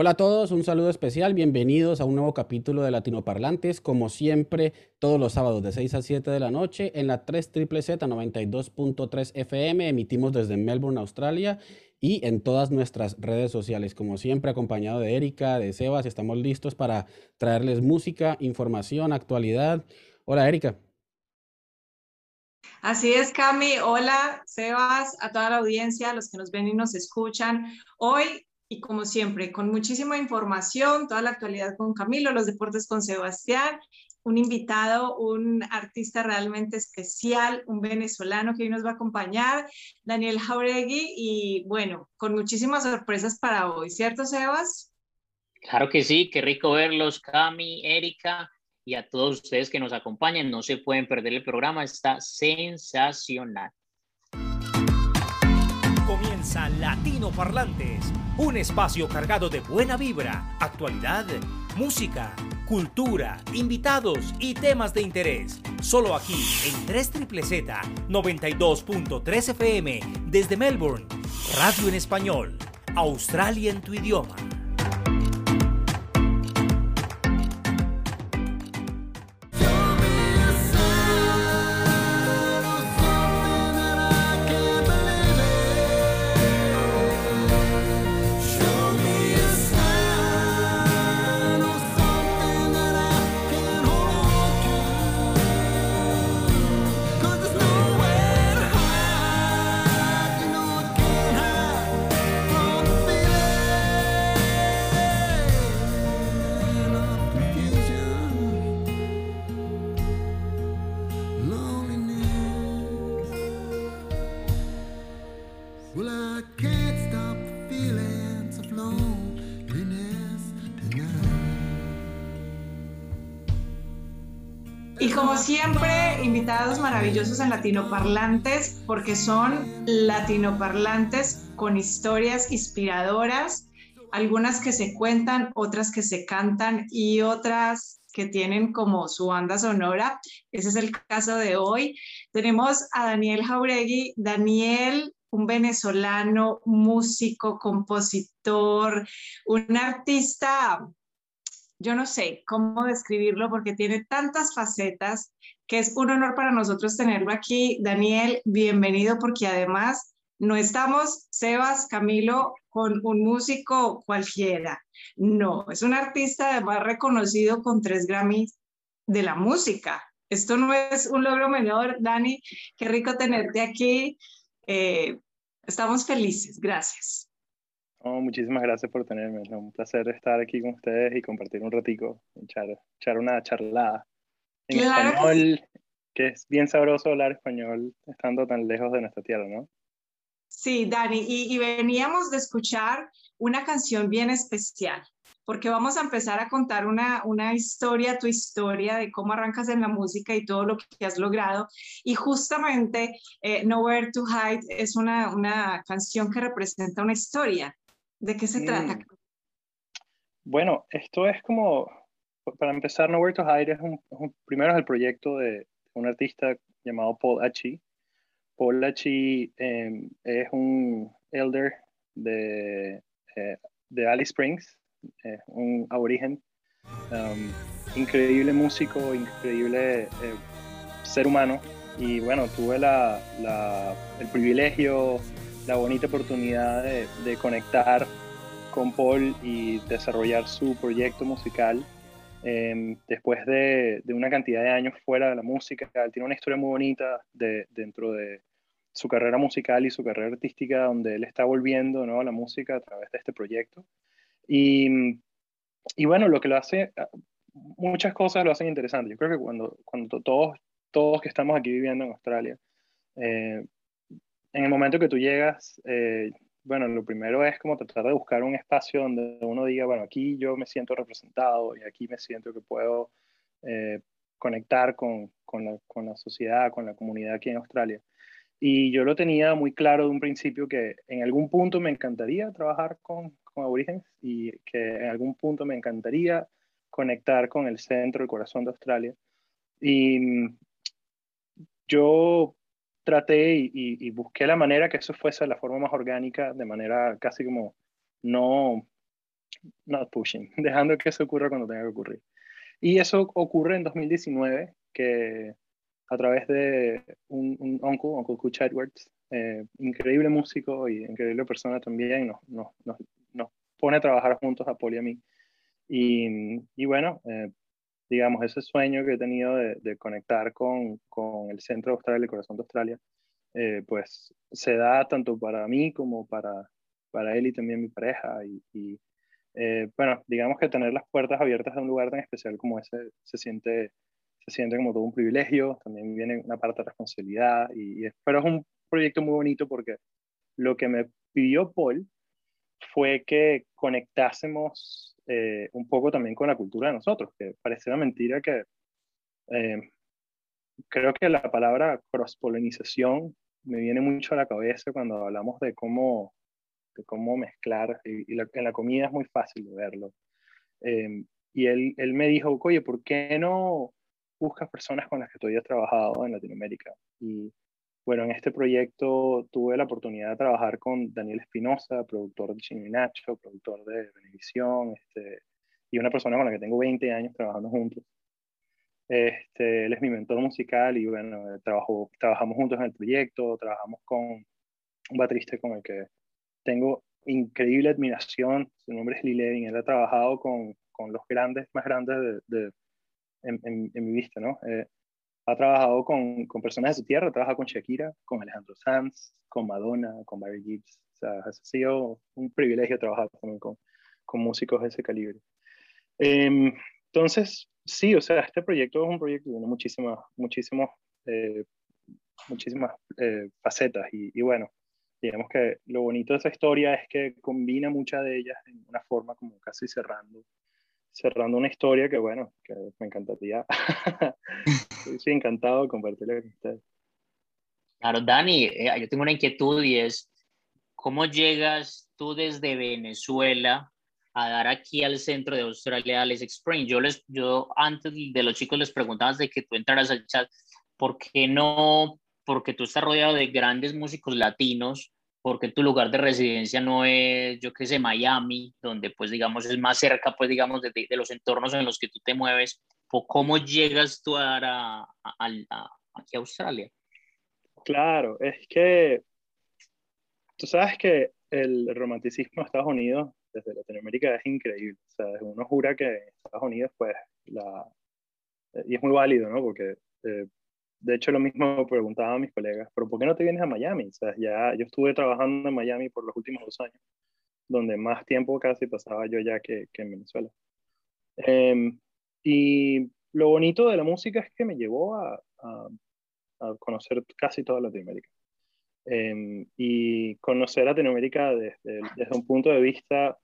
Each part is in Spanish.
Hola a todos, un saludo especial, bienvenidos a un nuevo capítulo de Latinoparlantes, como siempre, todos los sábados de 6 a 7 de la noche en la 3 Z 92.3 FM, emitimos desde Melbourne, Australia y en todas nuestras redes sociales, como siempre acompañado de Erika, de Sebas, estamos listos para traerles música, información, actualidad. Hola Erika. Así es, Cami. Hola, Sebas, a toda la audiencia, a los que nos ven y nos escuchan. Hoy y como siempre, con muchísima información, toda la actualidad con Camilo, los deportes con Sebastián, un invitado, un artista realmente especial, un venezolano que hoy nos va a acompañar, Daniel Jauregui, y bueno, con muchísimas sorpresas para hoy, ¿cierto, Sebas? Claro que sí, qué rico verlos, Cami, Erika, y a todos ustedes que nos acompañan. No se pueden perder el programa, está sensacional. Latino Parlantes, un espacio cargado de buena vibra, actualidad, música, cultura, invitados y temas de interés. Solo aquí en 3 Z 92.3 FM desde Melbourne, Radio en Español, Australia en tu idioma. Invitados maravillosos en latinoparlantes, porque son latinoparlantes con historias inspiradoras, algunas que se cuentan, otras que se cantan y otras que tienen como su banda sonora. Ese es el caso de hoy. Tenemos a Daniel Jauregui. Daniel, un venezolano, músico, compositor, un artista yo no sé cómo describirlo porque tiene tantas facetas que es un honor para nosotros tenerlo aquí. Daniel, bienvenido porque además no estamos, Sebas, Camilo, con un músico cualquiera. No, es un artista además reconocido con tres Grammys de la música. Esto no es un logro menor, Dani. Qué rico tenerte aquí. Eh, estamos felices. Gracias muchísimas gracias por tenerme. Es un placer estar aquí con ustedes y compartir un ratico, echar, echar una charlada en español, que es bien sabroso hablar español estando tan lejos de nuestra tierra, ¿no? Sí, Dani, y, y veníamos de escuchar una canción bien especial, porque vamos a empezar a contar una, una historia, tu historia de cómo arrancas en la música y todo lo que has logrado. Y justamente eh, Nowhere to Hide es una, una canción que representa una historia. ¿De qué se trata? Mm. Bueno, esto es como, para empezar, Nowhere to Hide es un, primero es el proyecto de un artista llamado Paul Achi. Paul Achi em, es un elder de, eh, de Alice Springs, un aborigen, um, increíble músico, increíble eh, ser humano. Y bueno, tuve el privilegio la bonita oportunidad de, conectar con Paul y desarrollar su proyecto musical. Em, después de, una cantidad de años fuera de la música, él tiene una historia muy bonita de, dentro de su carrera musical y su carrera artística, donde él está volviendo ¿no? a la música a través de este proyecto. Y, y bueno, lo que lo hace, muchas cosas lo hacen interesante. Yo creo que cuando, cuando todos, todos que estamos aquí viviendo en Australia, eh, en el momento que tú llegas, eh, bueno, lo primero es como tratar de buscar un espacio donde uno diga, bueno, aquí yo me siento representado y aquí me siento que puedo eh, conectar con, con, la, sociedad, con la comunidad aquí en Australia. Y yo lo tenía muy claro de un principio que en algún punto me encantaría trabajar con, con aborígenes y que en algún punto me encantaría conectar con el centro, el corazón de Australia. Y mm, yo traté y, busqué la manera que eso fuese la forma más orgánica, de manera casi como no, not pushing, dejando que eso ocurra cuando tenga que ocurrir. Y eso ocurre en 2019, que a través de un, un uncle, Uncle Kutch Edwards, eh, increíble músico y increíble persona también, nos, nos, nos, pone a trabajar juntos a Paul y a mí. Y, y bueno, eh, digamos, ese sueño que he tenido de, de conectar con, con, el centro de Australia, el corazón de Australia, eh, pues se da tanto para mí como para, para él y también mi pareja. Y, y eh, bueno, digamos que tener las puertas abiertas de un lugar tan especial como ese se siente, se siente como todo un privilegio, también viene una parte de responsabilidad, y, y, pero es un proyecto muy bonito porque lo que me pidió Paul fue que conectásemos eh, un poco también con la cultura de nosotros, que parece una mentira que eh, creo que la palabra cross-polinización me viene mucho a la cabeza cuando hablamos de cómo, de cómo mezclar, y, y la, en la comida es muy fácil de verlo. Eh, y él, él me dijo, oye, ¿por qué no buscas personas con las que tú hayas trabajado en Latinoamérica? Y bueno, en este proyecto tuve la oportunidad de trabajar con Daniel Espinosa, productor de Chino y Nacho, productor de Benevisión, este, y una persona con la que tengo 20 años trabajando juntos. Este, él es mi mentor musical y bueno, trabajo, trabajamos juntos en el proyecto, trabajamos con un baterista con el que tengo increíble admiración, su nombre es Lee Levin, él ha trabajado con, con los grandes, más grandes de, de en, en, en, mi vista, ¿no? Eh, ha trabajado con, con, personas de su tierra, trabaja con Shakira, con Alejandro Sanz, con Madonna, con Barry Gibbs. O sea, ha sido un privilegio trabajar también con, con músicos de ese calibre. Eh, entonces, sí, o sea, este proyecto es un proyecto que tiene muchísimas, muchísimas, eh, muchísimas eh, facetas y, y, bueno, digamos que lo bonito de esa historia es que combina muchas de ellas en una forma como casi cerrando cerrando una historia que, bueno, que me encantaría. Estoy encantado de compartirla con ustedes. Claro, Dani, eh, yo tengo una inquietud y es, ¿cómo llegas tú desde Venezuela a dar aquí al centro de Australia Alex Spring? Yo, les, yo antes de los chicos les preguntaba de que tú entraras al chat, ¿por qué no? Porque tú estás rodeado de grandes músicos latinos, porque tu lugar de residencia no es, yo qué sé, Miami, donde pues digamos es más cerca pues digamos de, de los entornos en los que tú te mueves, o cómo llegas tú a, a, a, a, aquí a Australia. Claro, es que tú sabes que el romanticismo de Estados Unidos desde Latinoamérica es increíble, o sea, uno jura que Estados Unidos pues la... y es muy válido, ¿no? Porque eh, de hecho, lo mismo preguntaba a mis colegas, pero ¿por qué no te vienes a Miami? O sea, ya yo estuve trabajando en Miami por los últimos dos años, donde más tiempo casi pasaba yo ya que, que en Venezuela. Eh, y lo bonito de la música es que me llevó a, a, conocer casi toda Latinoamérica. Eh, y conocer Latinoamérica desde, desde, un punto de vista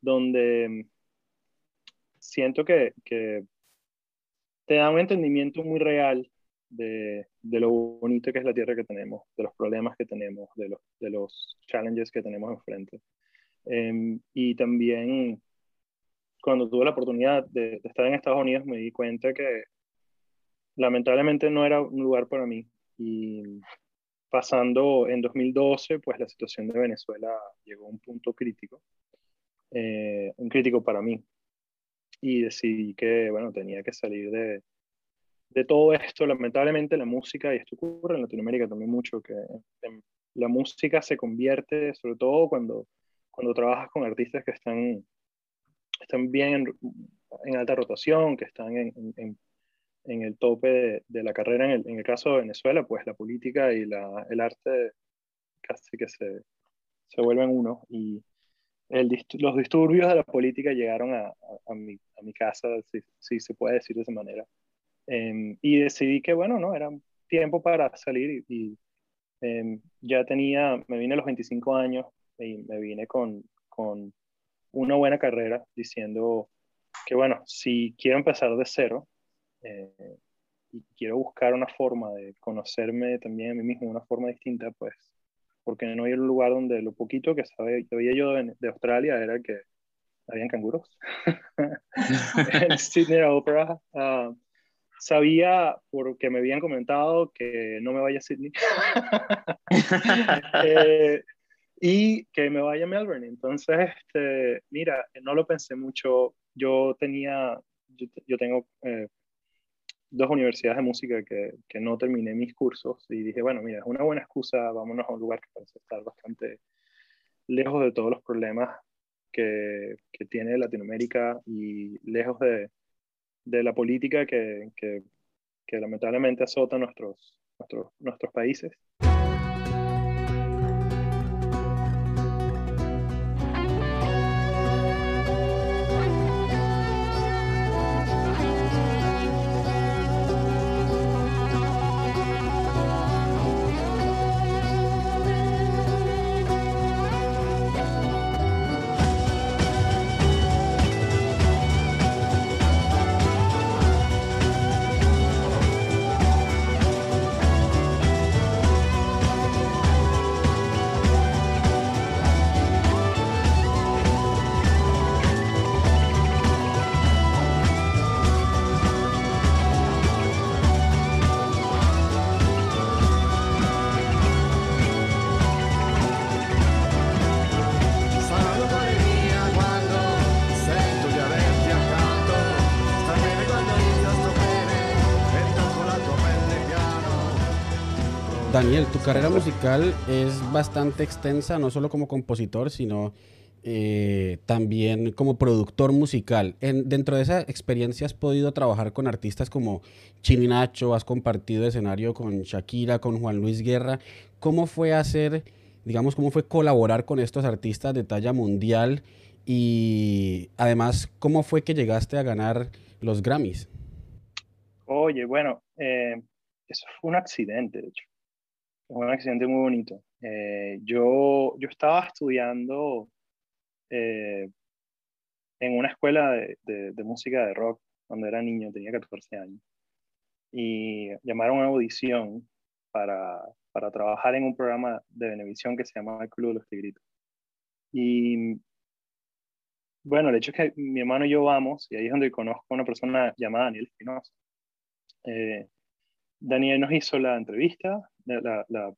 donde siento que, que te da un entendimiento muy real de, de, lo bonito que es la tierra que tenemos, de los problemas que tenemos, de los, de los challenges que tenemos enfrente. Eh, y también cuando tuve la oportunidad de, estar en Estados Unidos me di cuenta que lamentablemente no era un lugar para mí. Y pasando en 2012, pues la situación de Venezuela llegó a un punto crítico, eh, un crítico para mí. Y decidí que, bueno, tenía que salir de, de todo esto, lamentablemente la música, y esto ocurre en Latinoamérica también mucho, que la música se convierte, sobre todo cuando, cuando trabajas con artistas que están, están bien en, alta rotación, que están en, en, el tope de, la carrera. En el, en el, caso de Venezuela, pues la política y la, el arte casi que se, se vuelven uno. Y el, los disturbios de la política llegaron a, a, a, mi, a mi casa, si, si se puede decir de esa manera. Eh, y decidí que, bueno, no, era tiempo para salir y, y eh, ya tenía, me vine a los 25 años y me vine con, con una buena carrera diciendo que, bueno, si quiero empezar de cero eh, y quiero buscar una forma de conocerme también a mí mismo, una forma distinta, pues, porque no a un lugar donde lo poquito que sabía yo de, de Australia era que habían canguros. el Sydney Opera. Uh, sabía, porque me habían comentado, que no me vaya a Sydney. eh, y que me vaya a Melbourne. Entonces, este, mira, no lo pensé mucho. Yo tenía, yo, tengo eh, dos universidades de música que, que, no terminé mis cursos y dije, bueno, mira, es una buena excusa, vámonos a un lugar que parece estar bastante lejos de todos los problemas que, que tiene Latinoamérica y lejos de, de la política que, que, lamentablemente azota nuestros, nuestros, nuestros países. Daniel, tu carrera musical es bastante extensa, no solo como compositor, sino eh, también como productor musical. En, dentro de esa experiencia has podido trabajar con artistas como Chino Nacho, has compartido escenario con Shakira, con Juan Luis Guerra. ¿Cómo fue hacer, digamos, cómo fue colaborar con estos artistas de talla mundial? Y además, ¿cómo fue que llegaste a ganar los Grammys? Oye, bueno, eh, eso fue un accidente, de hecho un accidente muy bonito. Eh, yo, yo estaba estudiando eh, en una escuela de, de, música de rock cuando era niño, tenía 14 años. Y llamaron a audición para, para trabajar en un programa de Venevisión que se llamaba El Club de los Tigritos. Y bueno, el hecho es que mi hermano y yo vamos, y ahí es donde conozco a una persona llamada Daniel Espinosa. Eh, Daniel nos hizo la entrevista, la, la,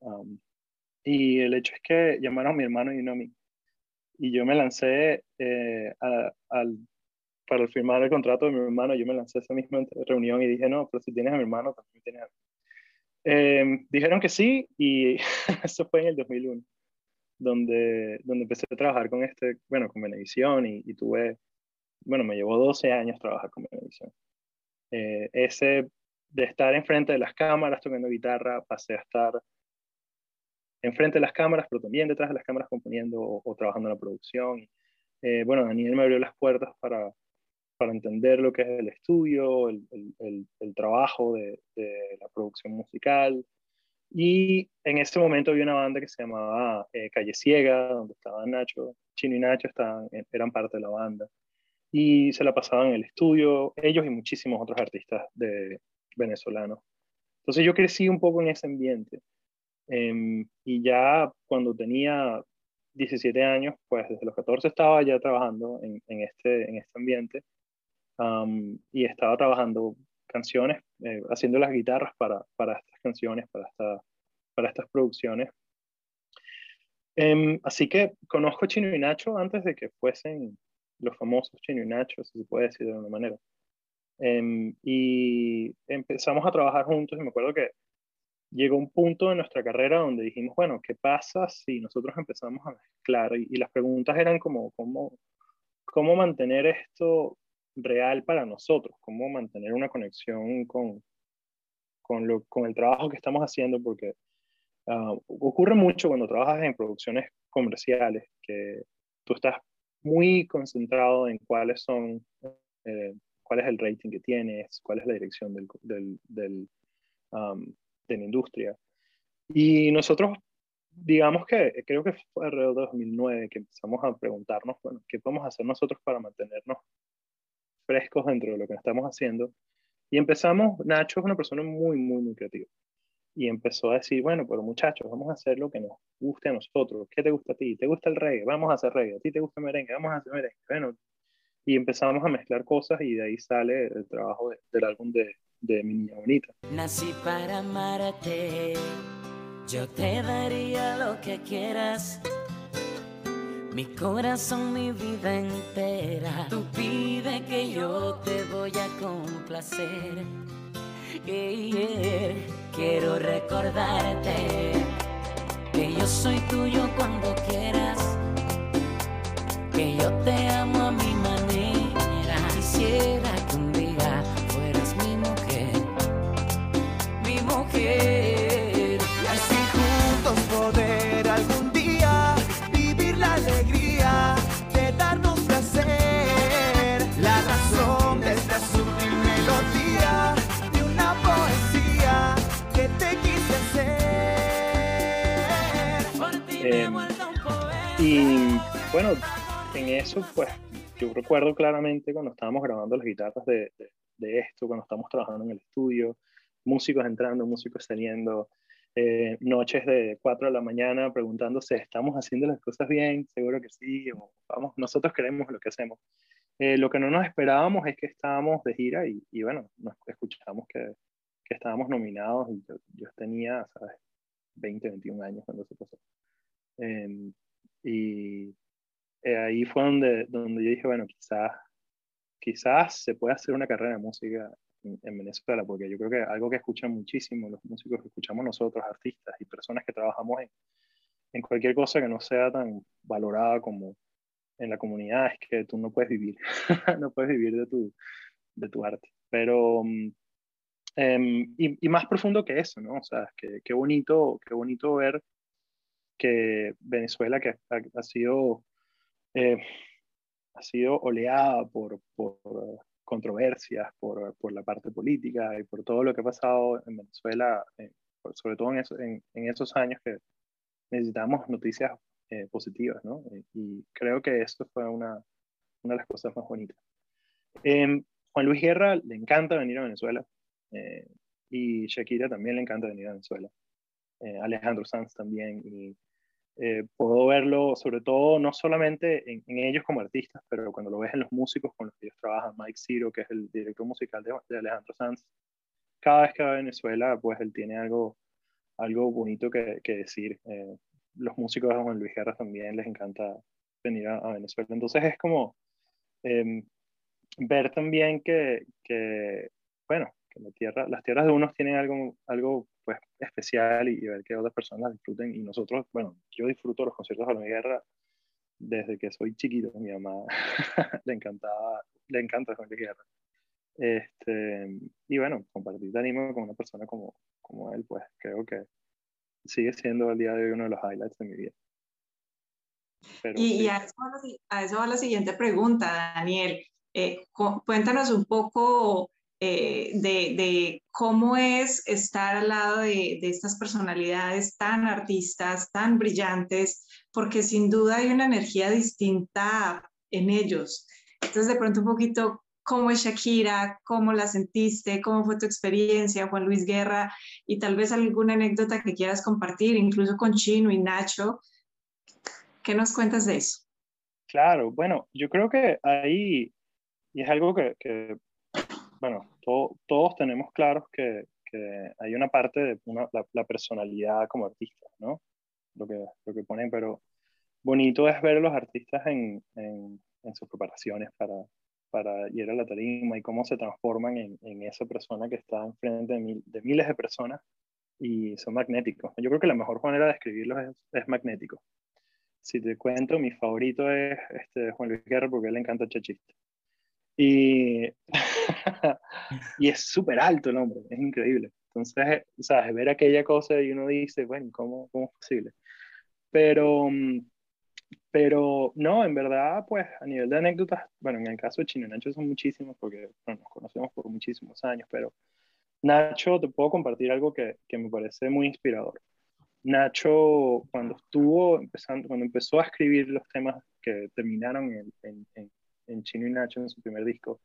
um, y el hecho es que llamaron a mi hermano y no a mí. Y yo me lancé eh, al, para firmar el contrato de mi hermano, yo me lancé a esa misma reunión y dije, no, pero si tienes a mi hermano, también tienes a mí. Eh, dijeron que sí y eso fue en el 2001, donde, donde empecé a trabajar con este, bueno, con Benevisión y, y tuve, bueno, me llevó 12 años trabajar con Benevisión. Eh, ese de estar enfrente de las cámaras tocando guitarra, pasé a estar enfrente de las cámaras, pero también detrás de las cámaras componiendo o, trabajando en la producción. Eh, bueno, Daniel me abrió las puertas para, para entender lo que es el estudio, el, el, trabajo de, la producción musical. Y en ese momento había una banda que se llamaba eh, Calle Ciega, donde estaban Nacho, Chino y Nacho estaban, eran parte de la banda. Y se la pasaban en el estudio, ellos y muchísimos otros artistas de, venezolano. Entonces yo crecí un poco en ese ambiente. Em, y ya cuando tenía 17 años, pues desde los 14 estaba ya trabajando en, en este, en este ambiente y estaba trabajando canciones, eh, haciendo las guitarras para, para estas canciones, para, esta, para estas producciones. Em, así que conozco Chino y Nacho antes de que fuesen los famosos Chino y Nacho, si se puede decir de alguna manera. Em, y empezamos a trabajar juntos y me acuerdo que llegó un punto en nuestra carrera donde dijimos, bueno, ¿qué pasa si nosotros empezamos a mezclar? Y, las preguntas eran como, ¿cómo, ¿cómo mantener esto real para nosotros? ¿Cómo mantener una conexión con, con, lo, con el trabajo que estamos haciendo? Porque ah, ocurre mucho cuando trabajas en producciones comerciales, que tú estás muy concentrado en cuáles son eh, cuál es el rating que tienes, cuál es la dirección del, del, del um, de la industria. Y nosotros, digamos que creo que fue alrededor de 2009 que empezamos a preguntarnos, bueno, ¿qué podemos hacer nosotros para mantenernos frescos dentro de lo que estamos haciendo? Y empezamos, Nacho es una persona muy, muy, muy creativa. Y empezó a decir, bueno, pero muchachos, vamos a hacer lo que nos guste a nosotros. ¿Qué te gusta a ti? ¿Te gusta el reggae? Vamos a hacer reggae. ¿A ti te gusta el merengue? Vamos a hacer merengue. Bueno, y empezamos a mezclar cosas y de ahí sale el trabajo del álbum de, de Mi Niña Bonita. Nací para amarte, Yo te daría lo que quieras. Mi corazón, mi vida entera. Tú pide que yo te voy a complacer. Quiero recordarte que yo soy tuyo cuando quieras. Que yo te amo a manera. Quisiera que un día fueras mi mujer. Mi mujer. Y así juntos poder algún día vivir la alegría de darnos placer. La razón de esta sutil melodía de una poesía que te quise hacer. Por ti me he Em, vuelto un poeta. Y bueno, en eso, pues yo recuerdo claramente cuando estábamos grabando las guitarras de, de- de esto, cuando estamos trabajando en el estudio, músicos entrando, músicos saliendo, eh, noches de 4 de la mañana preguntándose, ¿estamos haciendo las cosas bien? Seguro que sí, o vamos, nosotros creemos lo que hacemos. Eh, lo que no nos esperábamos es que estábamos de gira y, y bueno, nos escuchamos que, que estábamos nominados y yo, yo tenía, ¿sabes? 20, 21 años cuando se pasó. Em, y eh, ahí fue donde, donde yo dije, bueno, quizás, quizás se puede hacer una carrera de música en, en Venezuela, porque yo creo que algo que escuchan muchísimo los músicos que escuchamos nosotros, artistas y personas que trabajamos en, en cualquier cosa que no sea tan valorada como en la comunidad, es que tú no puedes vivir, no puedes vivir de tu, de tu arte. Pero, em, y, y más profundo que eso, ¿no? O sea, que, qué bonito, qué bonito ver que Venezuela, que ha, ha sido, eh, ha sido oleada por, por eh, controversias, por, por, la parte política y por todo lo que ha pasado en Venezuela, eh, sobre todo en, eso, en, en, esos años que necesitamos noticias eh, positivas, ¿no? Y creo que eso fue una, una de las cosas más bonitas. Eh, Juan Luis Guerra le encanta venir a Venezuela eh, y Shakira también le encanta venir a Venezuela. Eh, Alejandro Sanz también y eh, puedo verlo sobre todo no solamente en, en, ellos como artistas, pero cuando lo ves en los músicos con los que ellos trabajan, Mike Ciro, que es el director musical de, de Alejandro Sanz, cada vez que va a Venezuela, pues él tiene algo, algo bonito que, que decir. Eh, los músicos de Juan Luis Guerra también les encanta venir a, a Venezuela. Entonces es como eh, ver también que, que bueno, que la tierra, las tierras de unos tienen algo, algo pues, especial y, y, ver que otras personas disfruten. Y nosotros, bueno, yo disfruto los conciertos de Luis Guerra desde que soy chiquito. Mi mamá le encantaba, le encanta Juan Luis Guerra. Este, y bueno, compartir ánimo con una persona como, como él, pues creo que sigue siendo el día de hoy uno de los highlights de mi vida. Pero, y, sí. y a, eso va la, a, eso va la, siguiente pregunta, Daniel. Eh, cuéntanos un poco eh, de, cómo es estar al lado de, estas personalidades tan artistas, tan brillantes, porque sin duda hay una energía distinta en ellos. Entonces, de pronto un poquito, ¿cómo es Shakira? ¿Cómo la sentiste? ¿Cómo fue tu experiencia, Juan Luis Guerra? Y tal vez alguna anécdota que quieras compartir, incluso con Chino y Nacho. ¿Qué nos cuentas de eso? Claro, bueno, yo creo que ahí, y es algo que bueno, to, todos tenemos claros que, que, hay una parte de una, la, personalidad como artista, ¿no? Lo que, lo que ponen, pero bonito es ver a los artistas en, en, en sus preparaciones para, para ir a la tarima y cómo se transforman en, en esa persona que está enfrente de, mil, de, miles de personas y son magnéticos. Yo creo que la mejor manera de describirlos es, es magnético. Si te cuento, mi favorito es este, Juan Luis Guerra porque él le encanta chachista. Y, y es súper alto el hombre, es increíble. Entonces, ¿sabes? Ver aquella cosa y uno dice, bueno, ¿cómo, cómo es posible? Pero, pero no, en verdad, pues a nivel de anécdotas, bueno, en el caso de Chino y Nacho son muchísimos porque bueno, nos conocemos por muchísimos años, pero Nacho, te puedo compartir algo que, que me parece muy inspirador. Nacho, cuando estuvo empezando, cuando empezó a escribir los temas que terminaron en, en, en, en Chino y Nacho en su primer disco,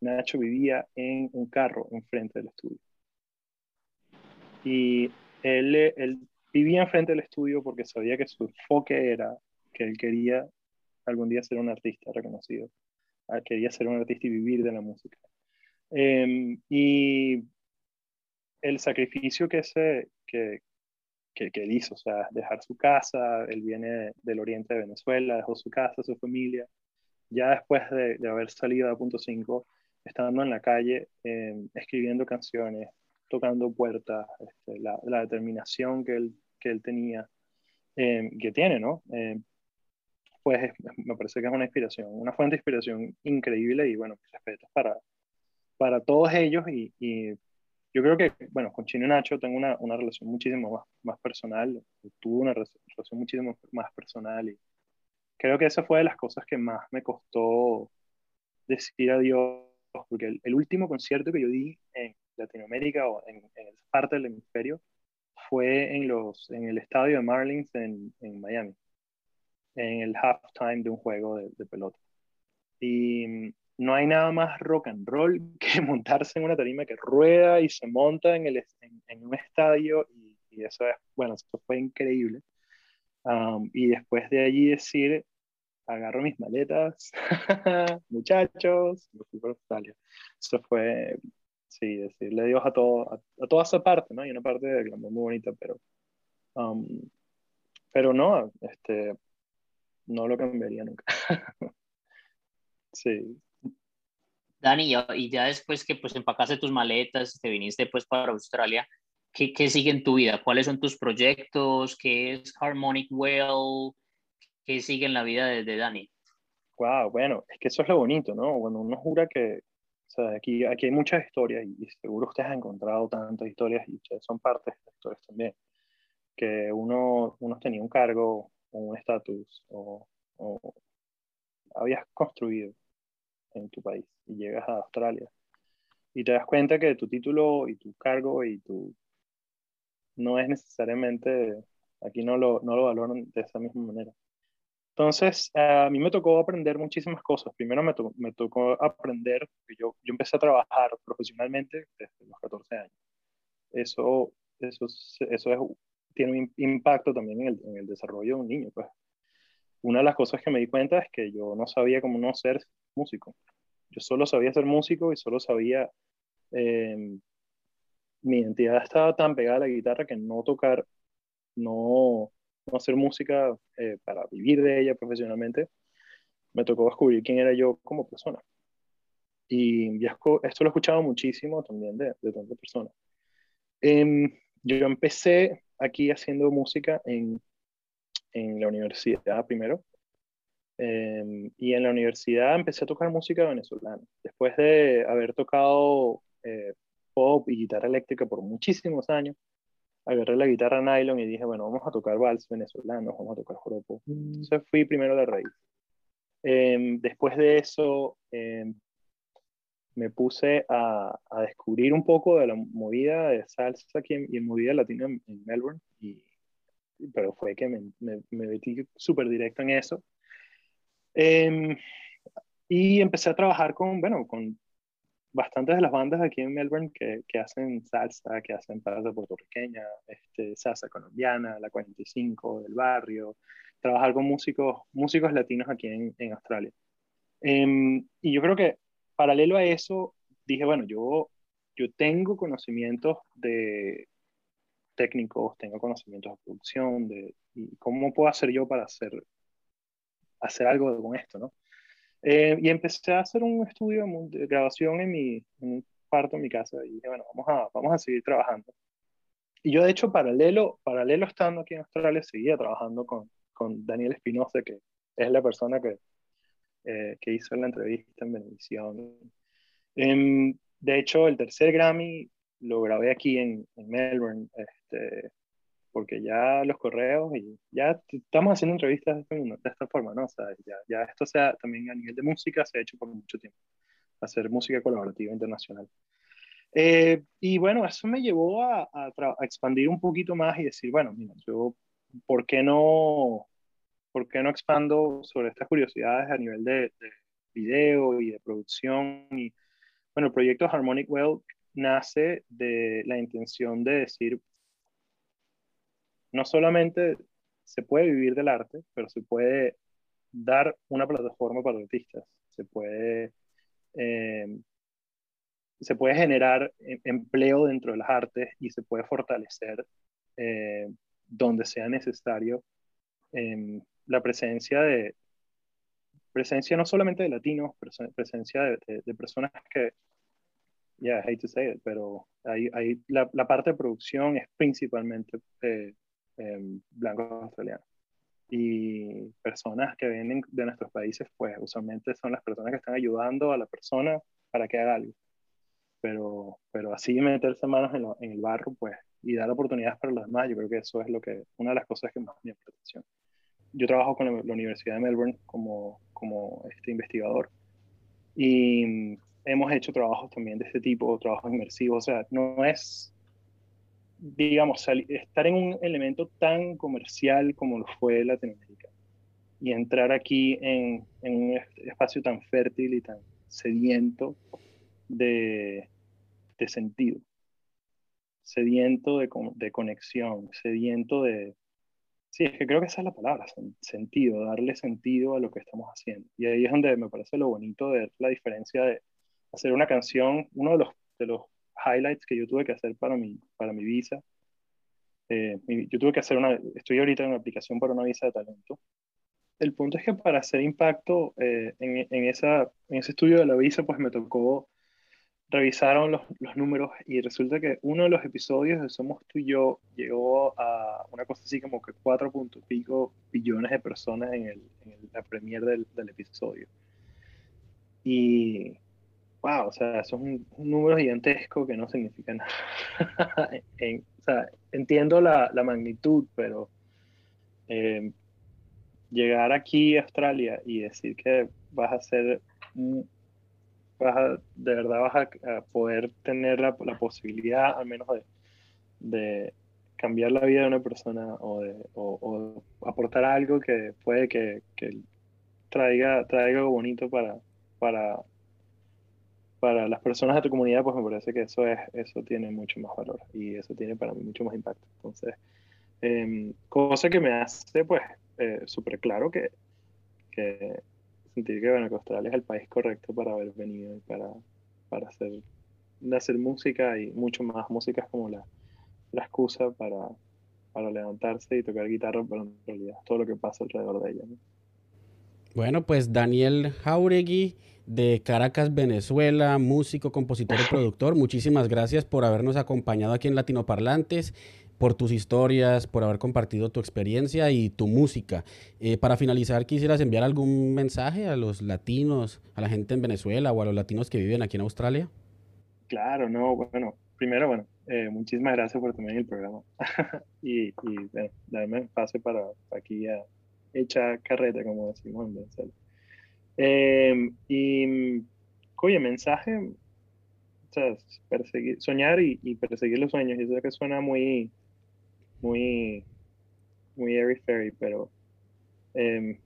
Nacho vivía en un carro enfrente del estudio. Y él, él vivía enfrente del estudio porque sabía que su enfoque era que él quería algún día ser un artista reconocido. Quería ser un artista y vivir de la música. Eh, y el sacrificio que, se, que, que, él hizo, o sea, dejar su casa, él viene del oriente de Venezuela, dejó su casa, su familia, ya después de, de haber salido a punto 5, estando en la calle, eh, escribiendo canciones, tocando puertas, este, la, la, determinación que él, que él tenía, eh, que tiene, ¿no? Eh, pues me parece que es una inspiración, una fuente de inspiración increíble y bueno, respeto para, para todos ellos y, y yo creo que, bueno, con Chino y Nacho tengo una, una relación muchísimo más, más personal, tuve una relación muchísimo más personal y creo que esa fue de las cosas que más me costó decir adiós, porque el, el último concierto que yo di en Latinoamérica o en, en, esa parte del hemisferio fue en, los, en el estadio de Marlins en, en Miami en el halftime de un juego de, de, pelota. Y no hay nada más rock and roll que montarse en una tarima que rueda y se monta en, el, en, en un estadio y, y, eso es, bueno, eso fue increíble. Um, y después de allí decir, agarro mis maletas, muchachos, me fui para Australia. Eso fue, sí, decirle adiós a, todo, a, a, toda esa parte, ¿no? Hay una parte de glamour muy bonita, pero, um, pero no, este, no lo cambiaría nunca. sí. Dani, y ya después que pues empacaste tus maletas, te viniste pues para Australia, ¿qué, qué sigue en tu vida? ¿Cuáles son tus proyectos? ¿Qué es Harmonic Well? ¿Qué sigue en la vida de, de Dani? Wow, bueno, es que eso es lo bonito, ¿no? Cuando uno jura que, o sea, aquí, aquí hay muchas historias y, seguro ustedes han encontrado tantas historias y ustedes son parte de estas historias también, que uno, uno tenía un cargo, o un estatus o, o, habías construido en tu país y llegas a Australia y te das cuenta que tu título y tu cargo y tu no es necesariamente aquí no lo, no lo valoran de esa misma manera. Entonces, a mí me tocó aprender muchísimas cosas. Primero me, to me tocó aprender, yo, yo empecé a trabajar profesionalmente desde los 14 años. Eso, eso, eso es tiene un impacto también en el, en el, desarrollo de un niño. Pues. Una de las cosas que me di cuenta es que yo no sabía cómo no ser músico. Yo solo sabía ser músico y solo sabía... Eh, mi identidad estaba tan pegada a la guitarra que no tocar, no, no hacer música eh, para vivir de ella profesionalmente, me tocó descubrir quién era yo como persona. Y esto lo he escuchado muchísimo también de, de tantas personas. Eh, yo empecé aquí haciendo música en, en la universidad primero. Eh, y en la universidad empecé a tocar música venezolana. Después de haber tocado eh, pop y guitarra eléctrica por muchísimos años, agarré la guitarra nylon y dije, bueno, vamos a tocar vals venezolanos, vamos a tocar joropo. Mm. Entonces fui primero a la raíz. Eh, después de eso, me puse a, a, descubrir un poco de la movida de salsa aquí en, y en movida latina en, en, Melbourne, y, pero fue que me, me, me metí súper directo en eso. Eh, y empecé a trabajar con, bueno, con bastantes de las bandas aquí en Melbourne que, que hacen salsa, que hacen salsa puertorriqueña, este, salsa colombiana, la 45 del barrio, trabajar con músicos, músicos latinos aquí en, en Australia. Eh, y yo creo que paralelo a eso, dije, bueno, yo, yo tengo conocimientos de técnicos, tengo conocimientos de producción, de y cómo puedo hacer yo para hacer, hacer algo con esto, ¿no? Eh, y empecé a hacer un estudio de grabación en, mi, en un cuarto en mi casa y dije, bueno, vamos a, vamos a seguir trabajando. Y yo, de hecho, paralelo, paralelo estando aquí en Australia, seguía trabajando con, con Daniel Espinosa, que es la persona que, eh, que hizo la entrevista en Benevisión. Eh, de hecho, el tercer Grammy lo grabé aquí en, en Melbourne, este, porque ya los correos y ya estamos haciendo entrevistas de, este de esta forma, ¿no? O sea, ya, ya, esto sea también a nivel de música se ha hecho por mucho tiempo, hacer música colaborativa internacional. Eh, y bueno, eso me llevó a, a, a, expandir un poquito más y decir, bueno, mira, yo, ¿por qué no ¿por qué no expando sobre estas curiosidades a nivel de, de video y de producción? Y bueno, el proyecto Harmonic Well nace de la intención de decir, no solamente se puede vivir del arte, pero se puede dar una plataforma para artistas, se puede, eh, se puede generar em, empleo dentro de las artes y se puede fortalecer eh, donde sea necesario em, la presencia de presencia no solamente de latinos, presencia de, personas que, yeah, hate to say it, pero ahí, ahí la, la, parte de producción es principalmente eh, em, blancos australianos. Y personas que vienen de nuestros países, pues usualmente son las personas que están ayudando a la persona para que haga algo. Pero, pero así meterse manos en, en el barro, pues, y dar oportunidades para los demás, yo creo que eso es lo que, una de las cosas que más me llama la atención. Yo trabajo con la, Universidad de Melbourne como, como este investigador y hemos hecho trabajos también de este tipo, trabajos inmersivos, o sea, no es, digamos, estar en un elemento tan comercial como lo fue Latinoamérica y entrar aquí en, en un espacio tan fértil y tan sediento de, de sentido sediento de, de, conexión, sediento de... Sí, es que creo que esa es la palabra, sentido, darle sentido a lo que estamos haciendo. Y ahí es donde me parece lo bonito de la diferencia de hacer una canción, uno de los, de los highlights que yo tuve que hacer para mi, para mi visa. Eh, yo tuve que hacer una, estoy ahorita en una aplicación para una visa de talento. El punto es que para hacer impacto eh, en, en, esa, en ese estudio de la visa, pues me tocó revisaron los, los, números y resulta que uno de los episodios de Somos tú y yo llegó a una cosa así como que cuatro puntos pico billones de personas en, el, en la premier del, del, episodio. Y, wow, o sea, eso es un, número gigantesco que no significa nada. o sea, entiendo la, la magnitud, pero eh, llegar aquí a Australia y decir que vas a hacer vas de verdad vas a, poder tener la, la, posibilidad al menos de, de, cambiar la vida de una persona o, de, o, aportar algo que puede que, que, traiga, traiga algo bonito para, para, para las personas de tu comunidad, pues me parece que eso, es, eso tiene mucho más valor y eso tiene para mí mucho más impacto. Entonces, eh, cosa que me hace pues eh, súper claro que, sentir que, bueno, Australia es el país correcto para haber venido y para, para hacer, hacer música y mucho más. Música es como la, la excusa para, para levantarse y tocar guitarra, pero en realidad todo lo que pasa alrededor de ella. Bueno, pues Daniel Jauregui de Caracas, Venezuela, músico, compositor y productor, muchísimas gracias por habernos acompañado aquí en Latinoparlantes por tus historias, por haber compartido tu experiencia y tu música. Eh, para finalizar, ¿quisieras enviar algún mensaje a los latinos, a la gente en Venezuela o a los latinos que viven aquí en Australia? Claro, no, bueno, primero, bueno, eh, muchísimas gracias por tener el programa y, y bueno, darme pase para, aquí a echar carreta, como decimos en Venezuela. Eh, y, oye, mensaje, o sea, perseguir, soñar y, y perseguir los sueños, y eso que suena muy, muy, muy airy fairy, pero em,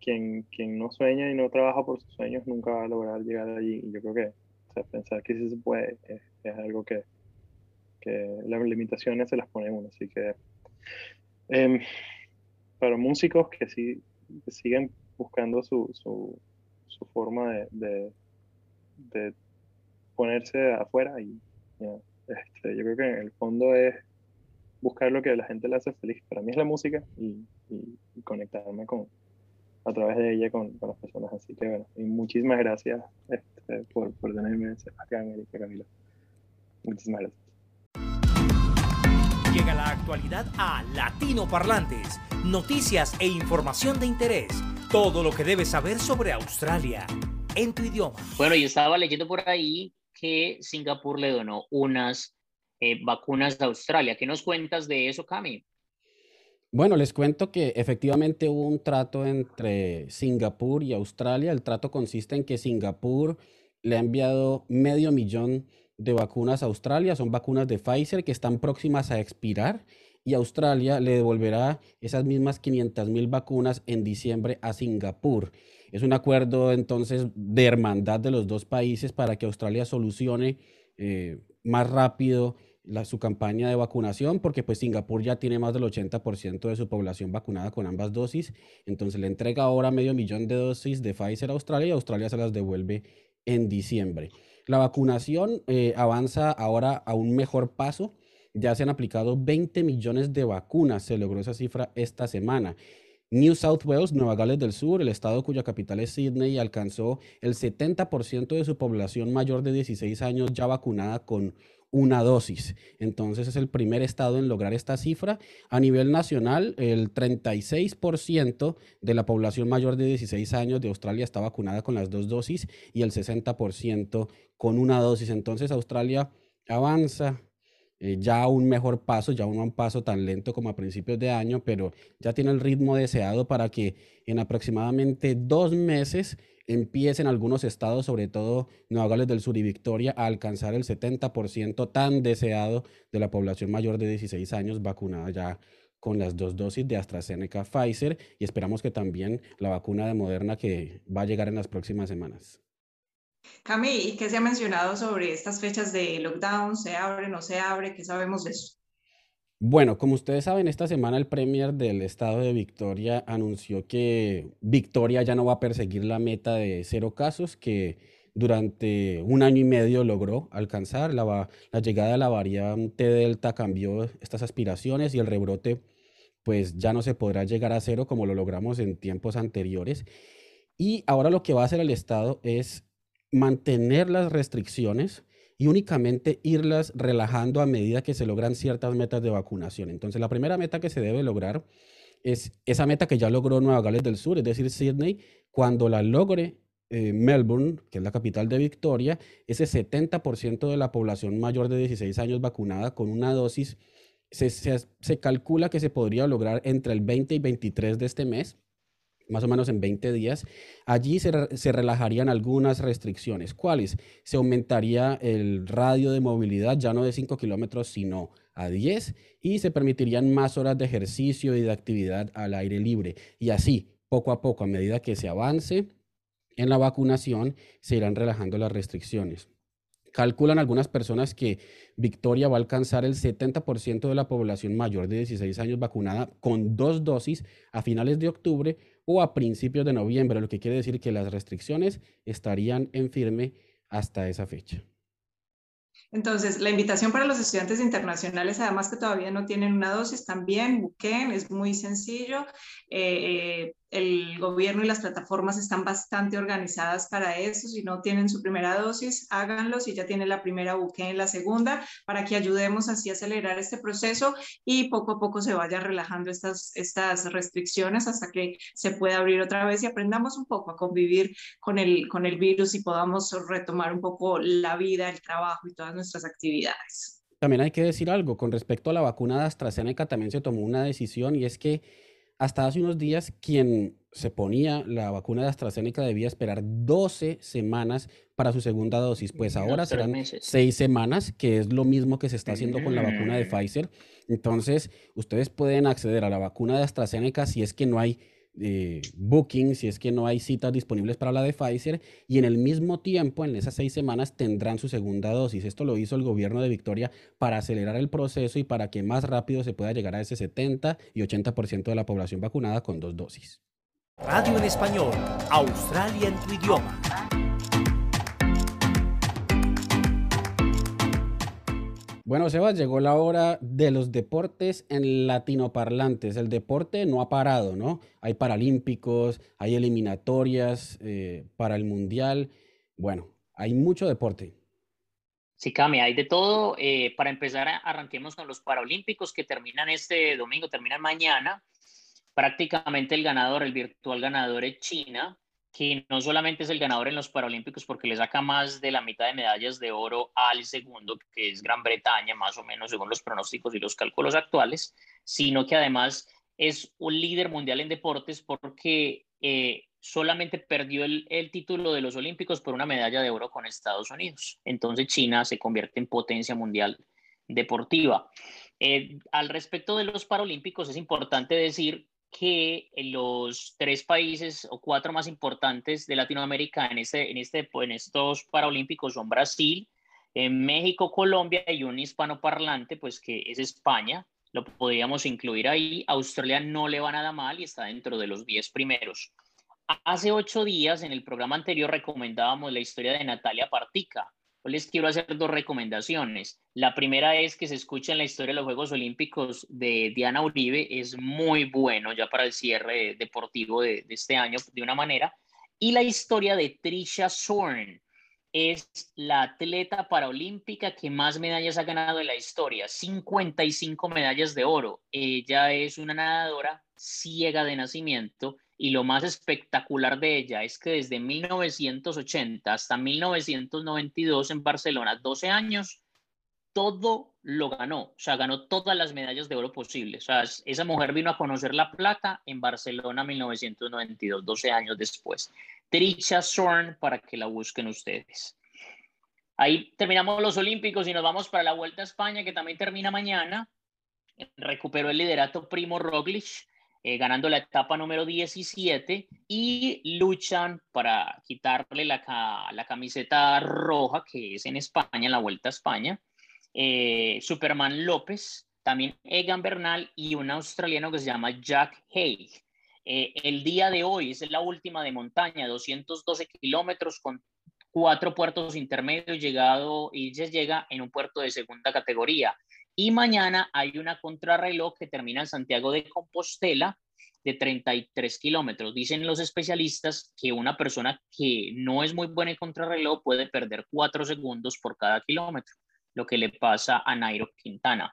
quien, quien no sueña y no trabaja por sus sueños nunca va a lograr llegar allí. Y yo creo que pensar que sí se puede es, algo que, que, las limitaciones se las pone uno. Así que eh, para músicos que sí siguen buscando su, su, forma de, ponerse afuera y este, yo creo que en el fondo es buscar lo que la gente le hace feliz. Para mí es la música y, conectarme con, a través de ella con, las personas. Así que bueno, y muchísimas gracias este, por, por tenerme en Erika Camila. Muchísimas gracias. Llega la actualidad a Latino Parlantes, noticias e información de interés. Todo lo que debes saber sobre Australia en tu idioma. Bueno, yo estaba leyendo por ahí que Singapur le donó unas eh, vacunas de Australia. ¿Qué nos cuentas de eso, Cami? Bueno, les cuento que efectivamente hubo un trato entre Singapur y Australia. El trato consiste en que Singapur le ha enviado medio millón de vacunas a Australia. Son vacunas de Pfizer que están próximas a expirar y Australia le devolverá esas mismas 500 mil vacunas en diciembre a Singapur. Es un acuerdo entonces de hermandad de los dos países para que Australia solucione eh, más rápido su campaña de vacunación, porque pues Singapur ya tiene más del 80% de su población vacunada con ambas dosis, entonces le entrega ahora medio millón de dosis de Pfizer a Australia y Australia se las devuelve en diciembre. La vacunación eh, avanza ahora a un mejor paso. Ya se han aplicado 20 millones de vacunas. Se logró esa cifra esta semana. New South Wales, Nueva Gales del Sur, el estado cuya capital es Sydney, alcanzó el 70% de su población mayor de 16 años ya vacunada con una dosis. Entonces es el primer estado en lograr esta cifra. A nivel nacional, el 36% de la población mayor de 16 años de Australia está vacunada con las dos dosis y el 60% con una dosis. Entonces Australia avanza eh, ya un mejor paso, ya un paso tan lento como a principios de año, pero ya tiene el ritmo deseado para que en aproximadamente dos meses empiecen algunos estados, sobre todo Nueva Gales del Sur y Victoria, a alcanzar el 70% tan deseado de la población mayor de 16 años vacunada ya con las dos dosis de AstraZeneca Pfizer y esperamos que también la vacuna de Moderna que va a llegar en las próximas semanas. Cami, ¿y qué se ha mencionado sobre estas fechas de lockdown? ¿Se abre, no se abre? ¿Qué sabemos de eso? Bueno, como ustedes saben, esta semana el Premier del estado de Victoria anunció que Victoria ya no va a perseguir la meta de cero casos que durante un año y medio logró alcanzar. La, la llegada de la variante Delta cambió estas aspiraciones y el rebrote pues ya no se podrá llegar a cero como lo logramos en tiempos anteriores. Y ahora lo que va a hacer el Estado es mantener las restricciones y únicamente irlas relajando a medida que se logran ciertas metas de vacunación. Entonces, la primera meta que se debe lograr es esa meta que ya logró Nueva Gales del Sur, es decir, Sydney, cuando la logre eh, Melbourne, que es la capital de Victoria, ese 70% de la población mayor de 16 años vacunada con una dosis, se, se calcula que se podría lograr entre el 20 y 23 de este mes más o menos en 20 días, allí se, se, relajarían algunas restricciones. ¿Cuáles? Se aumentaría el radio de movilidad ya no de 5 kilómetros, sino a 10 y se permitirían más horas de ejercicio y de actividad al aire libre. Y así, poco a poco, a medida que se avance en la vacunación, se irán relajando las restricciones. Calculan algunas personas que Victoria va a alcanzar el 70% de la población mayor de 16 años vacunada con dos dosis a finales de octubre o a principios de noviembre, lo que quiere decir que las restricciones estarían en firme hasta esa fecha. Entonces, la invitación para los estudiantes internacionales, además que todavía no tienen una dosis, también busquen, es muy sencillo. Eh, eh, el gobierno y las plataformas están bastante organizadas para eso. Si no tienen su primera dosis, háganlo. Si ya tienen la primera, busquen la segunda para que ayudemos así a acelerar este proceso y poco a poco se vayan relajando estas, estas restricciones hasta que se pueda abrir otra vez y aprendamos un poco a convivir con el, con el virus y podamos retomar un poco la vida, el trabajo y todas nuestras actividades. También hay que decir algo con respecto a la vacuna de AstraZeneca, también se tomó una decisión y es que hasta hace unos días, quien se ponía la vacuna de AstraZeneca debía esperar 12 semanas para su segunda dosis. Pues ahora serán 6 semanas, que es lo mismo que se está haciendo con la vacuna de mm. Pfizer. Entonces, ustedes pueden acceder a la vacuna de AstraZeneca si es que no hay eh, booking, si es que no hay citas disponibles para la de Pfizer, y en el mismo tiempo, en esas seis semanas, tendrán su segunda dosis. Esto lo hizo el gobierno de Victoria para acelerar el proceso y para que más rápido se pueda llegar a ese 70 y 80% de la población vacunada con dos dosis. Radio en español, Australia en tu idioma. Bueno, Sebas, llegó la hora de los deportes en latinoparlantes. El deporte no ha parado, ¿no? Hay paralímpicos, hay eliminatorias eh, para el mundial. Bueno, hay mucho deporte. Sí, Cami, hay de todo. Eh, para empezar, arranquemos con los paralímpicos que terminan este domingo, terminan mañana. Prácticamente el ganador, el virtual ganador es China que no solamente es el ganador en los Paralímpicos porque le saca más de la mitad de medallas de oro al segundo, que es Gran Bretaña, más o menos según los pronósticos y los cálculos actuales, sino que además es un líder mundial en deportes porque eh, solamente perdió el, título de los Olímpicos por una medalla de oro con Estados Unidos. Entonces China se convierte en potencia mundial deportiva. Eh, al respecto de los Paralímpicos, es importante decir que los tres países o cuatro más importantes de Latinoamérica en, este, en, este, en estos Paralímpicos son Brasil, eh, México, Colombia y un hispanoparlante, pues que es España. Lo podríamos incluir ahí. Australia no le va nada mal y está dentro de los diez primeros. Hace ocho días, en el programa anterior, recomendábamos la historia de Natalia Partica, les quiero hacer dos recomendaciones. La primera es que se escuchen la historia de los Juegos Olímpicos de Diana Uribe, es muy bueno ya para el cierre deportivo de, este año de una manera. Y la historia de Trisha Sorn, es la atleta paraolímpica que más medallas ha ganado en la historia, 55 medallas de oro. Ella es una nadadora ciega de nacimiento y lo más espectacular de ella es que desde 1980 hasta 1992 en Barcelona, 12 años, todo lo ganó, o sea, ganó todas las medallas de oro posibles. O sea, esa mujer vino a conocer la plata en Barcelona 1992, 12 años después. Trisha Sorn para que la busquen ustedes. Ahí terminamos los Olímpicos y nos vamos para la Vuelta a España, que también termina mañana. Recuperó el liderato Primo Roglic, eh, ganando la etapa número 17 y luchan para quitarle la, la, camiseta roja, que es en España, en la Vuelta a España. Eh, Superman López, también Egan Bernal y un australiano que se llama Jack Hay. Eh, el día de hoy es la última de montaña, 212 kilómetros con cuatro puertos intermedios llegado y llega en un puerto de segunda categoría. Y mañana hay una contrarreloj que termina en Santiago de Compostela de 33 kilómetros. Dicen los especialistas que una persona que no es muy buena en contrarreloj puede perder cuatro segundos por cada kilómetro, lo que le pasa a Nairo Quintana.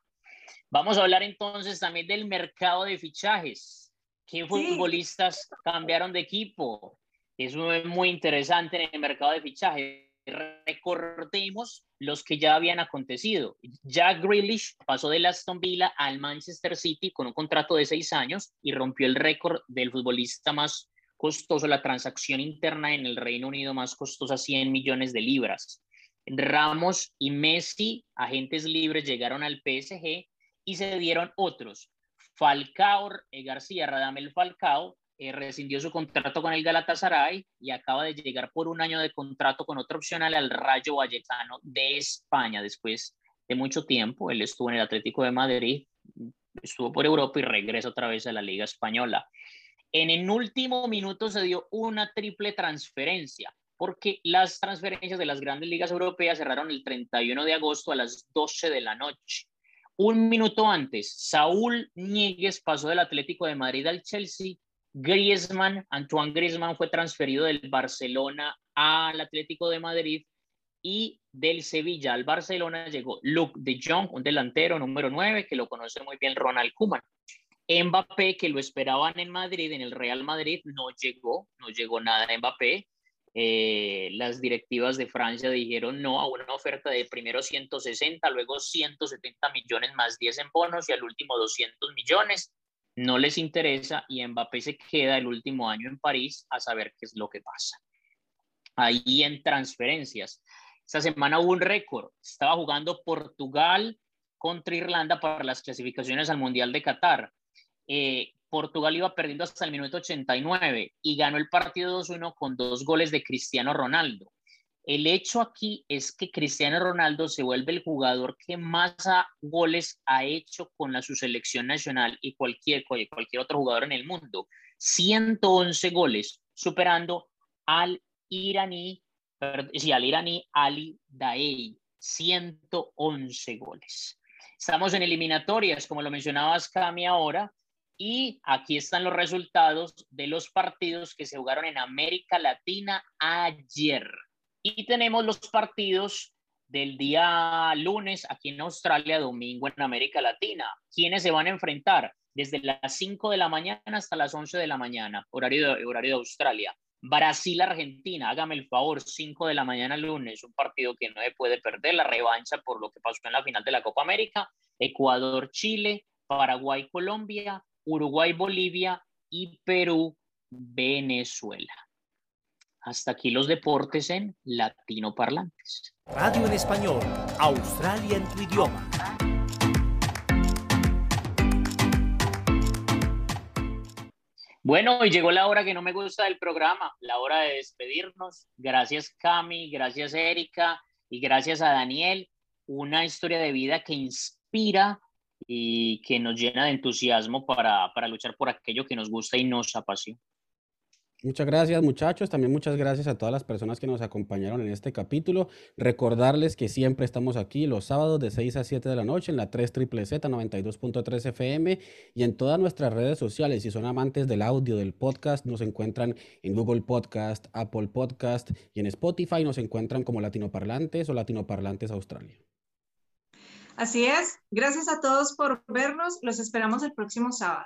Vamos a hablar entonces también del mercado de fichajes. ¿Qué futbolistas cambiaron de equipo? Eso es muy interesante en el mercado de fichaje. Recordemos los que ya habían acontecido. Jack Grealish pasó del Aston Villa al Manchester City con un contrato de seis años y rompió el récord del futbolista más costoso, la transacción interna en el Reino Unido más costosa, 100 millones de libras. Ramos y Messi, agentes libres, llegaron al PSG y se dieron otros. Falcao García Radamel Falcao eh, rescindió su contrato con el Galatasaray y acaba de llegar por un año de contrato con otro opcional al Rayo Vallecano de España después de mucho tiempo. Él estuvo en el Atlético de Madrid, estuvo por Europa y regresa otra vez a la Liga Española. En el último minuto se dio una triple transferencia porque las transferencias de las grandes ligas europeas cerraron el 31 de agosto a las 12 de la noche. Un minuto antes, Saúl Niegues pasó del Atlético de Madrid al Chelsea. Griezmann, Antoine Griezmann fue transferido del Barcelona al Atlético de Madrid y del Sevilla al Barcelona llegó Luke de Jong, un delantero número 9 que lo conoce muy bien Ronald Koeman. Mbappé, que lo esperaban en Madrid, en el Real Madrid, no llegó, no llegó nada de Mbappé. Eh, las directivas de Francia dijeron no a una oferta de primero 160, luego 170 millones más 10 en bonos y al último 200 millones. No les interesa y Mbappé se queda el último año en París a saber qué es lo que pasa. Ahí en transferencias. Esta semana hubo un récord. Estaba jugando Portugal contra Irlanda para las clasificaciones al Mundial de Qatar. Eh, Portugal iba perdiendo hasta el minuto 89 y ganó el partido 2-1 con dos goles de Cristiano Ronaldo. El hecho aquí es que Cristiano Ronaldo se vuelve el jugador que más goles ha hecho con la, su selección nacional y cualquier, cualquier otro jugador en el mundo. 111 goles, superando al iraní, sí, al iraní Ali Daei. 111 goles. Estamos en eliminatorias, como lo mencionabas, Cami, ahora. Y aquí están los resultados de los partidos que se jugaron en América Latina ayer. Y tenemos los partidos del día lunes aquí en Australia, domingo en América Latina. ¿Quiénes se van a enfrentar? Desde las 5 de la mañana hasta las 11 de la mañana, horario de, horario de Australia. Brasil-Argentina, hágame el favor, 5 de la mañana lunes, un partido que no se puede perder, la revancha por lo que pasó en la final de la Copa América. Ecuador-Chile, Paraguay-Colombia, Uruguay, Bolivia y Perú, Venezuela. Hasta aquí los deportes en latino parlantes. Radio en español, Australia en tu idioma. Bueno, y llegó la hora que no me gusta del programa, la hora de despedirnos. Gracias Cami, gracias Erika y gracias a Daniel. Una historia de vida que inspira y que nos llena de entusiasmo para, para luchar por aquello que nos gusta y nos apasiona. Muchas gracias muchachos, también muchas gracias a todas las personas que nos acompañaron en este capítulo. Recordarles que siempre estamos aquí los sábados de 6 a 7 de la noche en la 3 triple Z 92.3 FM y en todas nuestras redes sociales. Si son amantes del audio, del podcast, nos encuentran en Google Podcast, Apple Podcast y en Spotify nos encuentran como Latinoparlantes o Latinoparlantes Australia. Así es, gracias a todos por vernos, los esperamos el próximo sábado.